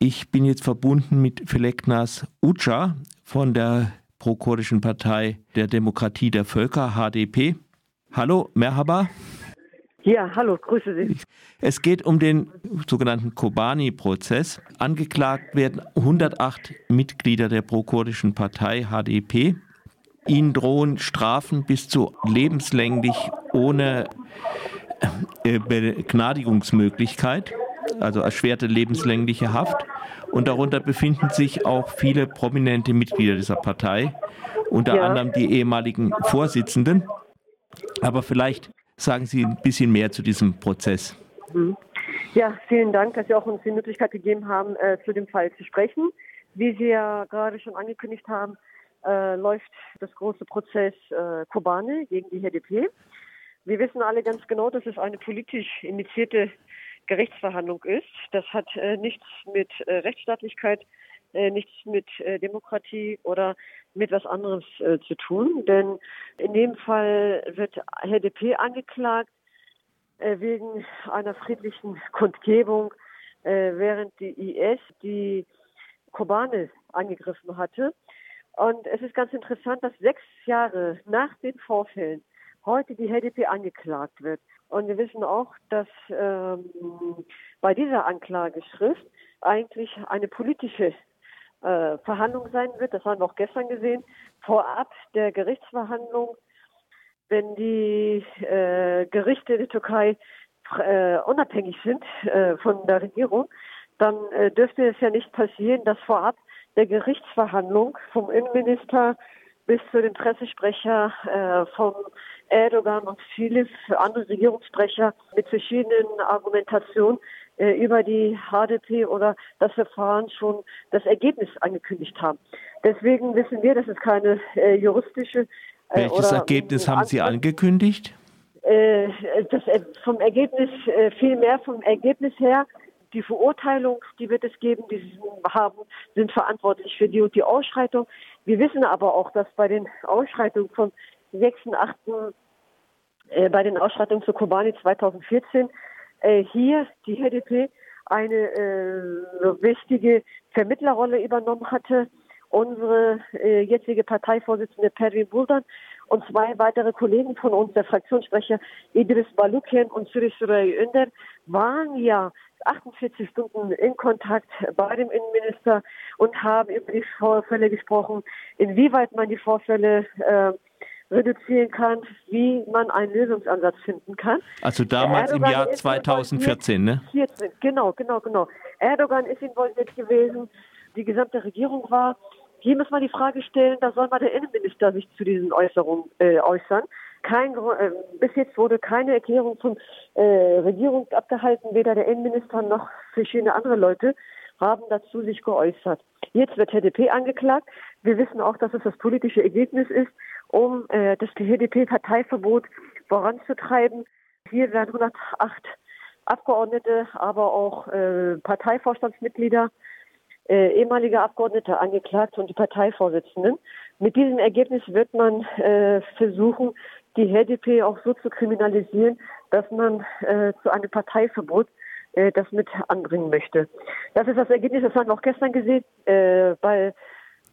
Ich bin jetzt verbunden mit Feleknas Uca von der prokurdischen Partei der Demokratie der Völker, HDP. Hallo, Merhaba. Ja, hallo, grüße Sie. Es geht um den sogenannten Kobani-Prozess. Angeklagt werden 108 Mitglieder der prokurdischen Partei HDP. Ihnen drohen Strafen bis zu lebenslänglich ohne äh, Begnadigungsmöglichkeit, also erschwerte lebenslängliche Haft. Und darunter befinden sich auch viele prominente Mitglieder dieser Partei, unter ja. anderem die ehemaligen Vorsitzenden. Aber vielleicht sagen Sie ein bisschen mehr zu diesem Prozess. Mhm. Ja, vielen Dank, dass Sie auch uns die Möglichkeit gegeben haben, äh, zu dem Fall zu sprechen. Wie Sie ja gerade schon angekündigt haben, äh, läuft das große Prozess äh, Kobane gegen die HDP. Wir wissen alle ganz genau, dass es eine politisch initiierte Gerichtsverhandlung ist. Das hat äh, nichts mit äh, Rechtsstaatlichkeit, äh, nichts mit äh, Demokratie oder mit was anderes äh, zu tun. Denn in dem Fall wird HDP angeklagt äh, wegen einer friedlichen Kundgebung, während die IS die Kobane angegriffen hatte. Und es ist ganz interessant, dass sechs Jahre nach den Vorfällen heute die HDP angeklagt wird. Und wir wissen auch, dass ähm, bei dieser Anklageschrift eigentlich eine politische äh, Verhandlung sein wird. Das haben wir auch gestern gesehen. Vorab der Gerichtsverhandlung, wenn die äh, Gerichte der Türkei äh, unabhängig sind äh, von der Regierung, dann äh, dürfte es ja nicht passieren, dass vorab der Gerichtsverhandlung vom Innenminister bis zu den Pressesprecher äh, vom Erdogan und viele andere Regierungssprecher mit verschiedenen Argumentationen äh, über die HDP oder das Verfahren schon das Ergebnis angekündigt haben. Deswegen wissen wir, dass es keine äh, juristische äh, Welches Ergebnis haben Sie angekündigt? Äh, das, äh, vom Ergebnis, viel mehr vom Ergebnis her die Verurteilung, die wird es geben, die sie haben, sind verantwortlich für die und die Ausschreitung. Wir wissen aber auch, dass bei den Ausschreitungen von 6. 8. Äh, bei den Ausschreitungen zu Kobani 2014 äh, hier die HDP eine äh, wichtige Vermittlerrolle übernommen hatte. Unsere äh, jetzige Parteivorsitzende Pervin Buldan und zwei weitere Kollegen von uns, der Fraktionssprecher Idris Balukian und Suri Suray Önder, waren ja 48 Stunden in Kontakt bei dem Innenminister und haben über die Vorfälle gesprochen, inwieweit man die Vorfälle äh, reduzieren kann, wie man einen Lösungsansatz finden kann. Also damals im Jahr 2014, ne? 14, genau, genau, genau. Erdogan ist involviert gewesen, die gesamte Regierung war. Hier muss man die Frage stellen, da soll mal der Innenminister sich zu diesen Äußerungen äh, äußern. Kein, äh, bis jetzt wurde keine Erklärung von äh, Regierung abgehalten, weder der Innenminister noch verschiedene andere Leute haben dazu sich geäußert. Jetzt wird HDP angeklagt. Wir wissen auch, dass es das politische Ergebnis ist, um äh, das HDP-Parteiverbot voranzutreiben. Hier werden 108 Abgeordnete, aber auch äh, Parteivorstandsmitglieder äh, ehemalige Abgeordnete angeklagt und die Parteivorsitzenden. Mit diesem Ergebnis wird man äh, versuchen, die HDP auch so zu kriminalisieren, dass man äh, zu einem Parteiverbot äh, das mit anbringen möchte. Das ist das Ergebnis, das haben wir auch gestern gesehen äh, bei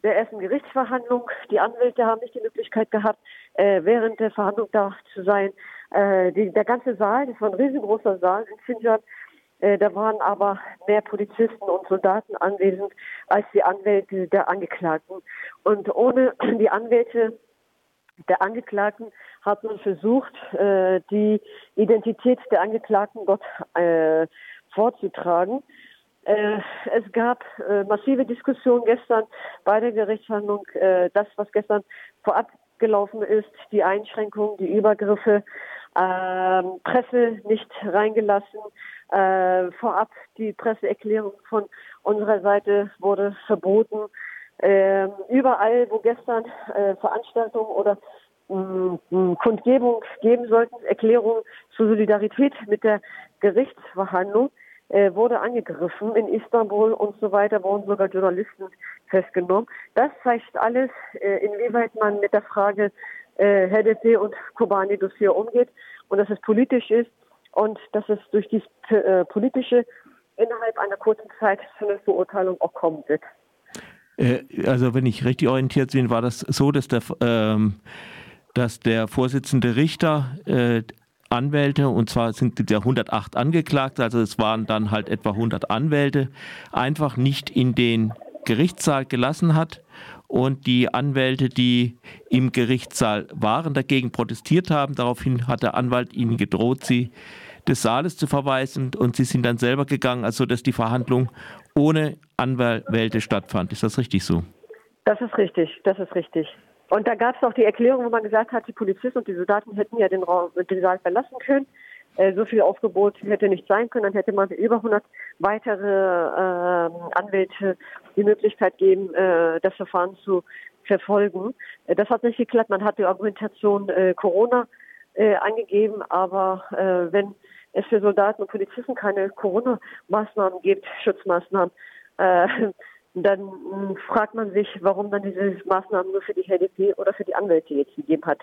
der ersten Gerichtsverhandlung. Die Anwälte haben nicht die Möglichkeit gehabt, äh, während der Verhandlung da zu sein. Äh, die, der ganze Saal, das war ein riesengroßer Saal in Sinjar, äh, da waren aber mehr Polizisten und Soldaten anwesend als die Anwälte der Angeklagten. Und ohne die Anwälte der Angeklagten hat man versucht, äh, die Identität der Angeklagten dort äh, vorzutragen. Äh, es gab äh, massive Diskussionen gestern bei der Gerichtsverhandlung. Äh, das, was gestern vorab gelaufen ist, die Einschränkungen, die Übergriffe, ähm, Presse nicht reingelassen, äh, vorab die Presseerklärung von unserer Seite wurde verboten. Äh, überall, wo gestern äh, Veranstaltungen oder mh, mm, Kundgebung geben sollten, Erklärungen zur Solidarität mit der Gerichtsverhandlung, wurde angegriffen. In Istanbul und so weiter wurden sogar Journalisten festgenommen. Das zeigt alles, äh, inwieweit man mit der Frage äh, HDP und Kobani-Dossier umgeht und dass es politisch ist und dass es durch äh, politische innerhalb einer kurzen Zeit zu einer Verurteilung auch kommen wird. Äh, also wenn ich richtig orientiert bin, war das so, dass der, ähm, dass der Vorsitzende Richter äh, Anwälte, und zwar sind ja 108 Angeklagte, also es waren dann halt etwa 100 Anwälte, einfach nicht in den Gerichtssaal gelassen hat und die Anwälte, die im Gerichtssaal waren, dagegen protestiert haben. Daraufhin hat der Anwalt ihnen gedroht, sie des Saales zu verweisen und sie sind dann selber gegangen, also dass die Verhandlung ohne Anwälte stattfand. Ist das richtig so? Das ist richtig, das ist richtig. Und da gab es auch die Erklärung, wo man gesagt hat, die Polizisten und die Soldaten hätten ja den Raum, den Saal verlassen können. Äh, so viel Aufgebot hätte nicht sein können. Dann hätte man über 100 weitere äh, Anwälte die Möglichkeit geben, äh, das Verfahren zu verfolgen. Äh, das hat nicht geklappt. Man hat die Argumentation äh, Corona äh, angegeben, aber äh, wenn es für Soldaten und Polizisten keine Corona-Maßnahmen gibt, Schutzmaßnahmen, äh, dann hm, fragt man sich, warum dann diese Maßnahmen nur für die HDP oder für die Anwälte jetzt gegeben hat.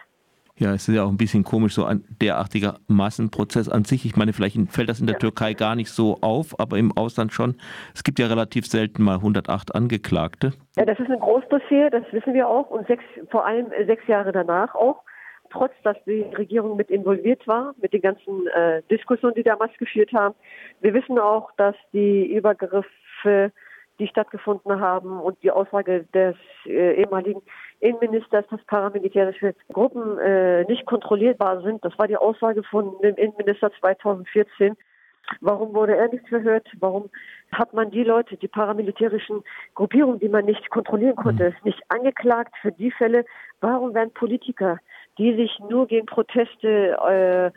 Ja, es ist ja auch ein bisschen komisch, so ein derartiger Massenprozess an sich. Ich meine, vielleicht fällt das in der ja. Türkei gar nicht so auf, aber im Ausland schon. Es gibt ja relativ selten mal 108 Angeklagte. Ja, das ist ein Großdossier, das wissen wir auch. Und sechs, vor allem sechs Jahre danach auch. Trotz, dass die Regierung mit involviert war, mit den ganzen äh, Diskussionen, die damals geführt haben. Wir wissen auch, dass die Übergriffe die stattgefunden haben und die Aussage des äh, ehemaligen Innenministers, dass paramilitärische Gruppen äh, nicht kontrollierbar sind. Das war die Aussage von dem Innenminister 2014. Warum wurde er nicht verhört? Warum hat man die Leute, die paramilitärischen Gruppierungen, die man nicht kontrollieren konnte, mhm. nicht angeklagt für die Fälle? Warum werden Politiker, die sich nur gegen Proteste, äh,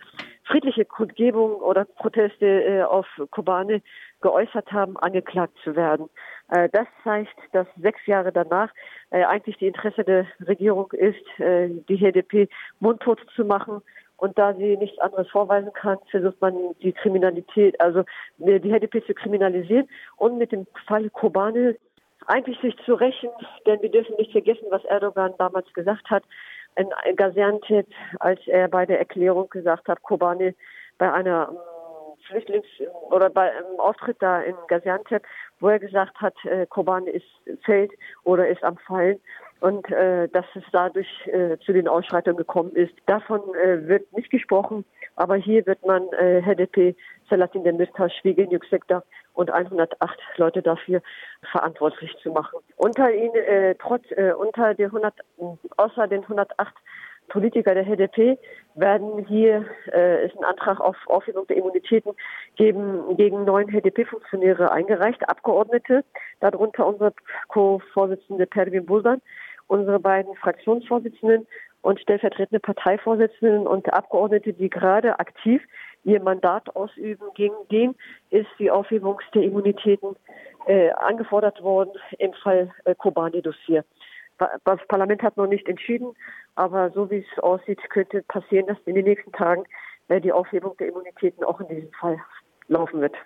friedliche Kundgebungen oder Proteste äh, auf Kobane geäußert haben, angeklagt zu werden? Äh, das zeigt, dass sechs Jahre danach äh, eigentlich die Interesse der Regierung ist, äh, die HDP mundtot zu machen. Und da sie nichts anderes vorweisen kann, versucht man die Kriminalität, also die HDP zu kriminalisieren und mit dem Fall Kobane eigentlich sich zu rächen, denn wir dürfen nicht vergessen, was Erdogan damals gesagt hat in Gaziantep, als er bei der Erklärung gesagt hat, Kobane bei einer Flüchtlings- oder bei einem Auftritt da in Gaziantep, wo er gesagt hat, äh, Kobane ist fällt oder ist am Fallen und äh, dass es dadurch äh, zu den Ausschreitungen gekommen ist. Davon äh, wird nicht gesprochen, aber hier wird man äh, HDP, Salatin Demirtas, wegen Yüksekdağ und 108 Leute dafür verantwortlich zu machen. Unter ihnen, äh, trotz, äh, unter den 100, außer den 108 Politiker der HDP werden hier äh, ist ein Antrag auf Aufhebung der Immunitäten gegen, gegen neun HDP-Funktionäre eingereicht, Abgeordnete, darunter unsere Co-Vorsitzende Pervin Buldan, unsere beiden Fraktionsvorsitzenden und stellvertretende Parteivorsitzenden und Abgeordnete, die gerade aktiv ihr Mandat ausüben. Gegen den ist die Aufhebung der Immunitäten äh, angefordert worden im Fall äh, Kobani-Dossier. Das Parlament hat noch nicht entschieden, aber so wie es aussieht, könnte passieren, dass in den nächsten Tagen äh, die Aufhebung der Immunitäten auch in diesem Fall laufen wird.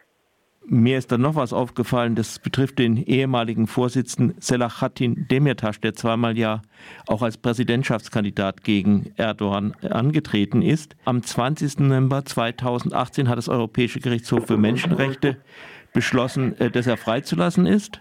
Mir ist dann noch was aufgefallen, das betrifft den ehemaligen Vorsitzenden Selahattin Demirtas, der zweimal ja auch als Präsidentschaftskandidat gegen Erdogan angetreten ist. Am 20. November 2018 hat das Europäische Gerichtshof für Menschenrechte beschlossen, äh, dass er freizulassen ist.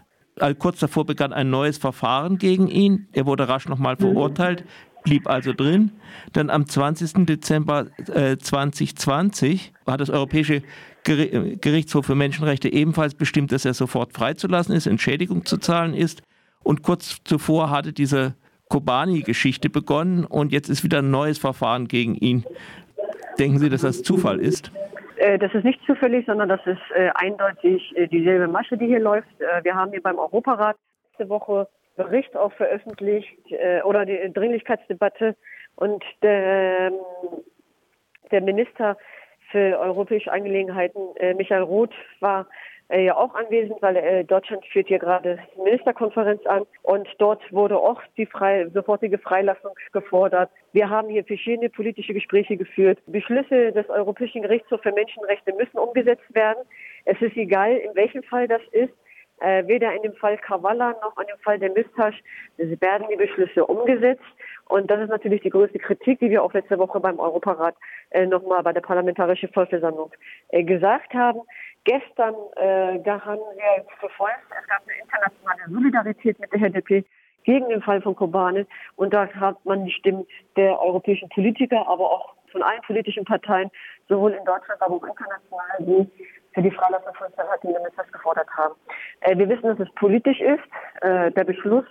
Kurz davor begann ein neues Verfahren gegen ihn. Er wurde rasch nochmal verurteilt, blieb also drin. Dann am 20. Dezember äh, 2020 hat das Europäische Gerichtshof für Menschenrechte ebenfalls bestimmt, dass er sofort freizulassen ist, Entschädigung zu zahlen ist. Und kurz zuvor hatte diese Kobani-Geschichte begonnen und jetzt ist wieder ein neues Verfahren gegen ihn. Denken Sie, dass das Zufall ist? Äh, das ist nicht zufällig, sondern das ist äh, eindeutig äh, dieselbe Masche, die hier läuft. wir haben hier beim Europarat letzte Woche Bericht auch veröffentlicht oder die Dringlichkeitsdebatte und der, ähm, der Minister für europäische Angelegenheiten, Michael Roth, war äh, ja auch anwesend, weil äh, Deutschland führt hier gerade Ministerkonferenz an und dort wurde auch die frei, sofortige Freilassung gefordert. Wir haben hier verschiedene politische Gespräche geführt. Beschlüsse des Europäischen Gerichtshofs für Menschenrechte müssen umgesetzt werden. Es ist egal, in welchem Fall das ist. Äh, weder in dem Fall Kavala noch in dem Fall der Mistasch werden die Beschlüsse umgesetzt. Und das ist natürlich die größte Kritik, die wir auch letzte Woche beim Europarat äh, nochmal bei der Parlamentarischen Vollversammlung äh, gesagt haben. gestern äh, daran sehr verfolgt. Es gab eine internationale Solidarität mit der HDP gegen den Fall von Kobane. Und da hat man die Stimmen der europäischen Politiker, aber auch von allen politischen Parteien, sowohl in Deutschland, aber auch international, die für die Freilassung von Selahattin Demirtas gefordert haben. Äh, wir wissen, dass es politisch ist, äh, der Beschluss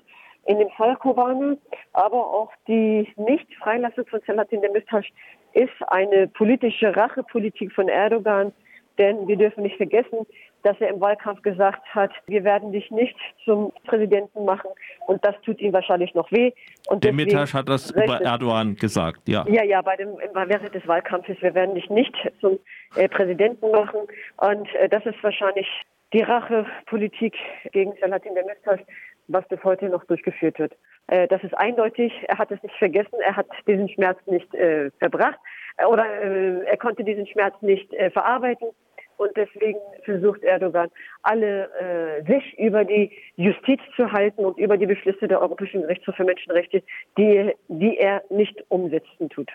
in dem Fall Kobane, aber auch die Nicht-Freilassung von Selahattin Demirtas ist eine politische Rachepolitik von Erdogan, denn wir dürfen nicht vergessen, dass er im Wahlkampf gesagt hat, wir werden dich nicht zum Präsidenten machen und das tut ihm wahrscheinlich noch weh. Und Demirtas hat das über Erdogan gesagt, ja. Ja, ja, bei dem, während des Wahlkampfes, wir werden dich nicht zum äh, Präsidenten machen und äh, das ist wahrscheinlich die Rachepolitik gegen Selahattin Demirtas, was bis heute noch durchgeführt wird. Äh, das ist eindeutig, er hat es nicht vergessen, er hat diesen Schmerz nicht äh, verbracht äh, oder äh, er konnte diesen Schmerz nicht verarbeiten. Und deswegen versucht Erdogan, alle äh, sich über die Justiz zu halten und über die Beschlüsse der Europäischen Gerichtshof für Menschenrechte, die, die er nicht umsetzen tut.